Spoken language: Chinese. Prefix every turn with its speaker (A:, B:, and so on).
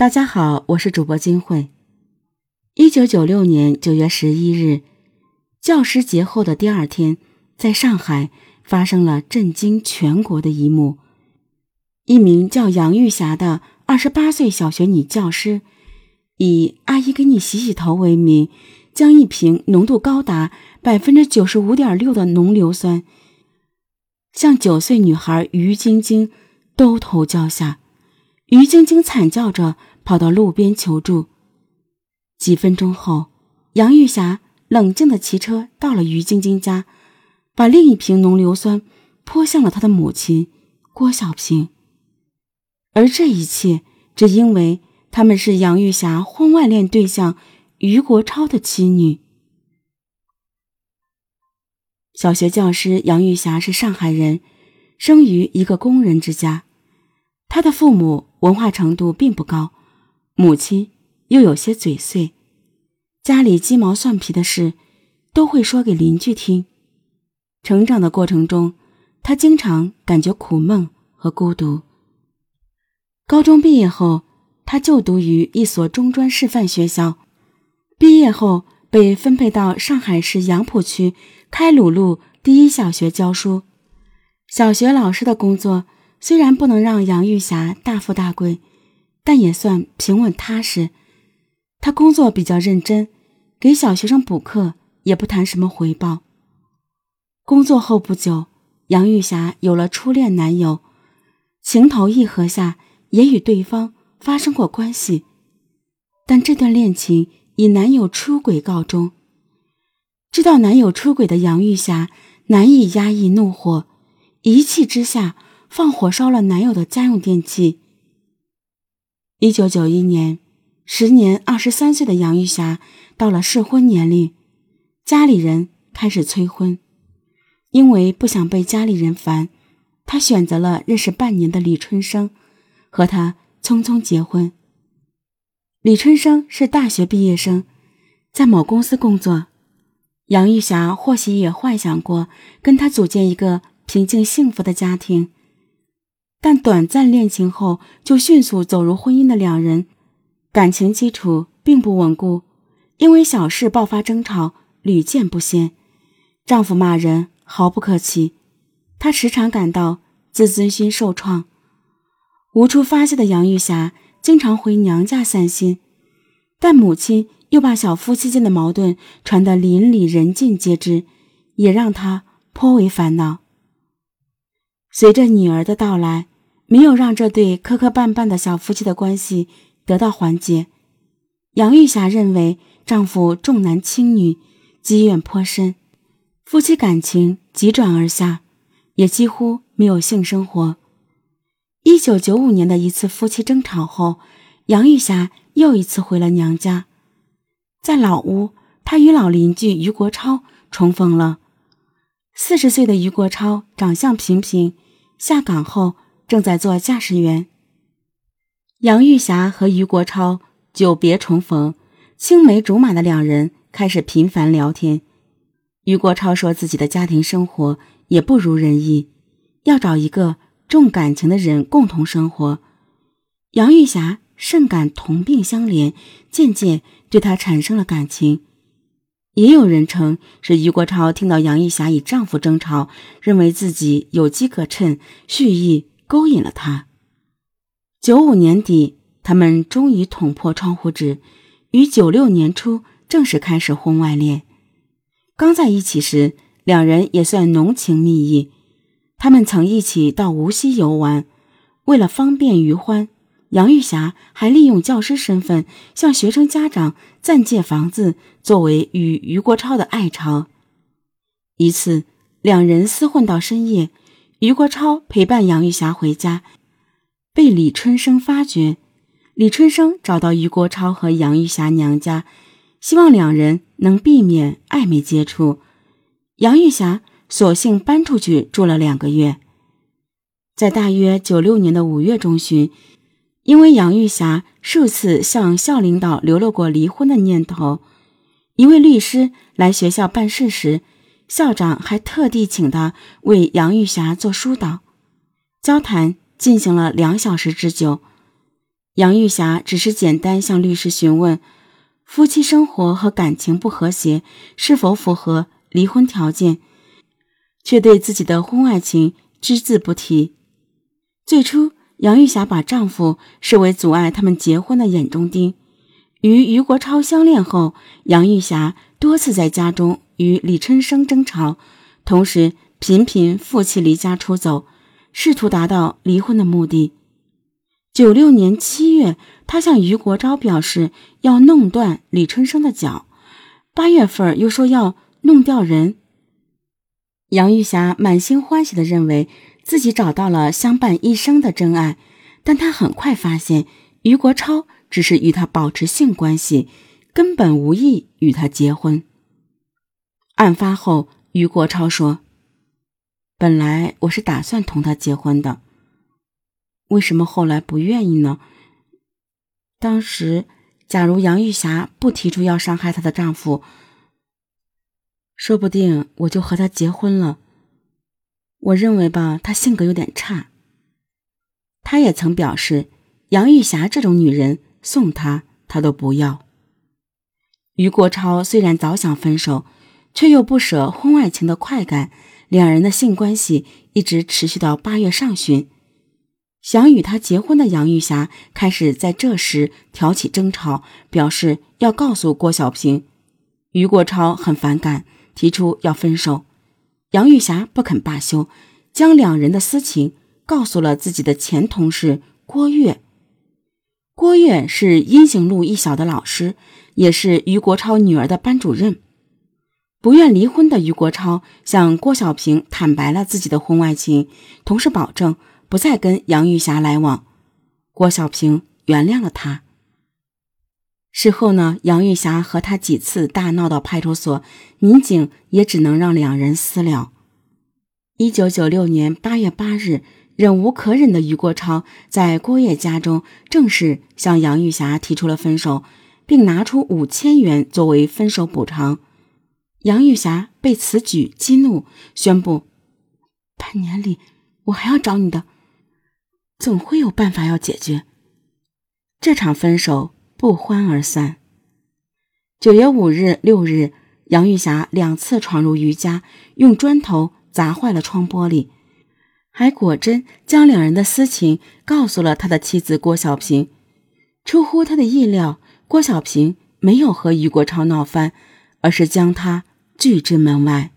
A: 大家好，我是主播金慧。一九九六年九月十一日，教师节后的第二天，在上海发生了震惊全国的一幕：一名叫杨玉霞的二十八岁小学女教师，以“阿姨给你洗洗头”为名，将一瓶浓度高达百分之九十五点六的浓硫酸，向九岁女孩于晶晶兜头浇下。于晶晶惨叫着。跑到路边求助。几分钟后，杨玉霞冷静的骑车到了于晶晶家，把另一瓶浓硫酸泼向了她的母亲郭小平。而这一切，只因为他们是杨玉霞婚外恋对象于国超的妻女。小学教师杨玉霞是上海人，生于一个工人之家，他的父母文化程度并不高。母亲又有些嘴碎，家里鸡毛蒜皮的事都会说给邻居听。成长的过程中，他经常感觉苦闷和孤独。高中毕业后，他就读于一所中专师范学校，毕业后被分配到上海市杨浦区开鲁路第一小学教书。小学老师的工作虽然不能让杨玉霞大富大贵。但也算平稳踏实。他工作比较认真，给小学生补课也不谈什么回报。工作后不久，杨玉霞有了初恋男友，情投意合下也与对方发生过关系，但这段恋情以男友出轨告终。知道男友出轨的杨玉霞难以压抑怒火，一气之下放火烧了男友的家用电器。一九九一年，时年二十三岁的杨玉霞到了适婚年龄，家里人开始催婚。因为不想被家里人烦，她选择了认识半年的李春生，和他匆匆结婚。李春生是大学毕业生，在某公司工作。杨玉霞或许也幻想过跟他组建一个平静幸福的家庭。但短暂恋情后就迅速走入婚姻的两人，感情基础并不稳固，因为小事爆发争吵屡见不鲜，丈夫骂人毫不客气，她时常感到自尊心受创，无处发泄的杨玉霞经常回娘家散心，但母亲又把小夫妻间的矛盾传得邻里人尽皆知，也让她颇为烦恼。随着女儿的到来。没有让这对磕磕绊绊的小夫妻的关系得到缓解。杨玉霞认为丈夫重男轻女，积怨颇深，夫妻感情急转而下，也几乎没有性生活。一九九五年的一次夫妻争吵后，杨玉霞又一次回了娘家，在老屋，她与老邻居于国超重逢了。四十岁的于国超长相平平，下岗后。正在做驾驶员。杨玉霞和于国超久别重逢，青梅竹马的两人开始频繁聊天。于国超说自己的家庭生活也不如人意，要找一个重感情的人共同生活。杨玉霞甚感同病相怜，渐渐对他产生了感情。也有人称是于国超听到杨玉霞与丈夫争吵，认为自己有机可乘，蓄意。勾引了她。九五年底，他们终于捅破窗户纸，于九六年初正式开始婚外恋。刚在一起时，两人也算浓情蜜意。他们曾一起到无锡游玩。为了方便于欢，杨玉霞还利用教师身份向学生家长暂借房子，作为与于国超的爱巢。一次，两人厮混到深夜。余国超陪伴杨玉霞回家，被李春生发觉。李春生找到余国超和杨玉霞娘家，希望两人能避免暧昧接触。杨玉霞索性搬出去住了两个月。在大约九六年的五月中旬，因为杨玉霞数次向校领导流露过离婚的念头，一位律师来学校办事时。校长还特地请他为杨玉霞做疏导，交谈进行了两小时之久。杨玉霞只是简单向律师询问，夫妻生活和感情不和谐是否符合离婚条件，却对自己的婚外情只字不提。最初，杨玉霞把丈夫视为阻碍他们结婚的眼中钉。与余国超相恋后，杨玉霞多次在家中与李春生争吵，同时频频负气离家出走，试图达到离婚的目的。九六年七月，她向余国超表示要弄断李春生的脚；八月份又说要弄掉人。杨玉霞满心欢喜地认为自己找到了相伴一生的真爱，但她很快发现余国超只是与她保持性关系，根本无意与她结婚。案发后，余国超说：“本来我是打算同他结婚的。”为什么后来不愿意呢？当时，假如杨玉霞不提出要伤害她的丈夫，说不定我就和他结婚了。我认为吧，她性格有点差。她也曾表示，杨玉霞这种女人送她，她都不要。余国超虽然早想分手，却又不舍婚外情的快感，两人的性关系一直持续到八月上旬。想与他结婚的杨玉霞开始在这时挑起争吵，表示要告诉郭小平。余国超很反感，提出要分手。杨玉霞不肯罢休，将两人的私情告诉了自己的前同事郭跃。郭跃是阴行路一小的老师，也是余国超女儿的班主任。不愿离婚的余国超向郭小平坦白了自己的婚外情，同时保证。不再跟杨玉霞来往，郭小平原谅了他。事后呢，杨玉霞和他几次大闹到派出所，民警也只能让两人私了。一九九六年八月八日，忍无可忍的余国超在郭烨家中正式向杨玉霞提出了分手，并拿出五千元作为分手补偿。杨玉霞被此举激怒，宣布：半年里我还要找你的。总会有办法要解决这场分手，不欢而散。九月五日、六日，杨玉霞两次闯入余家，用砖头砸坏了窗玻璃，还果真将两人的私情告诉了他的妻子郭小平。出乎他的意料，郭小平没有和余国超闹翻，而是将他拒之门外。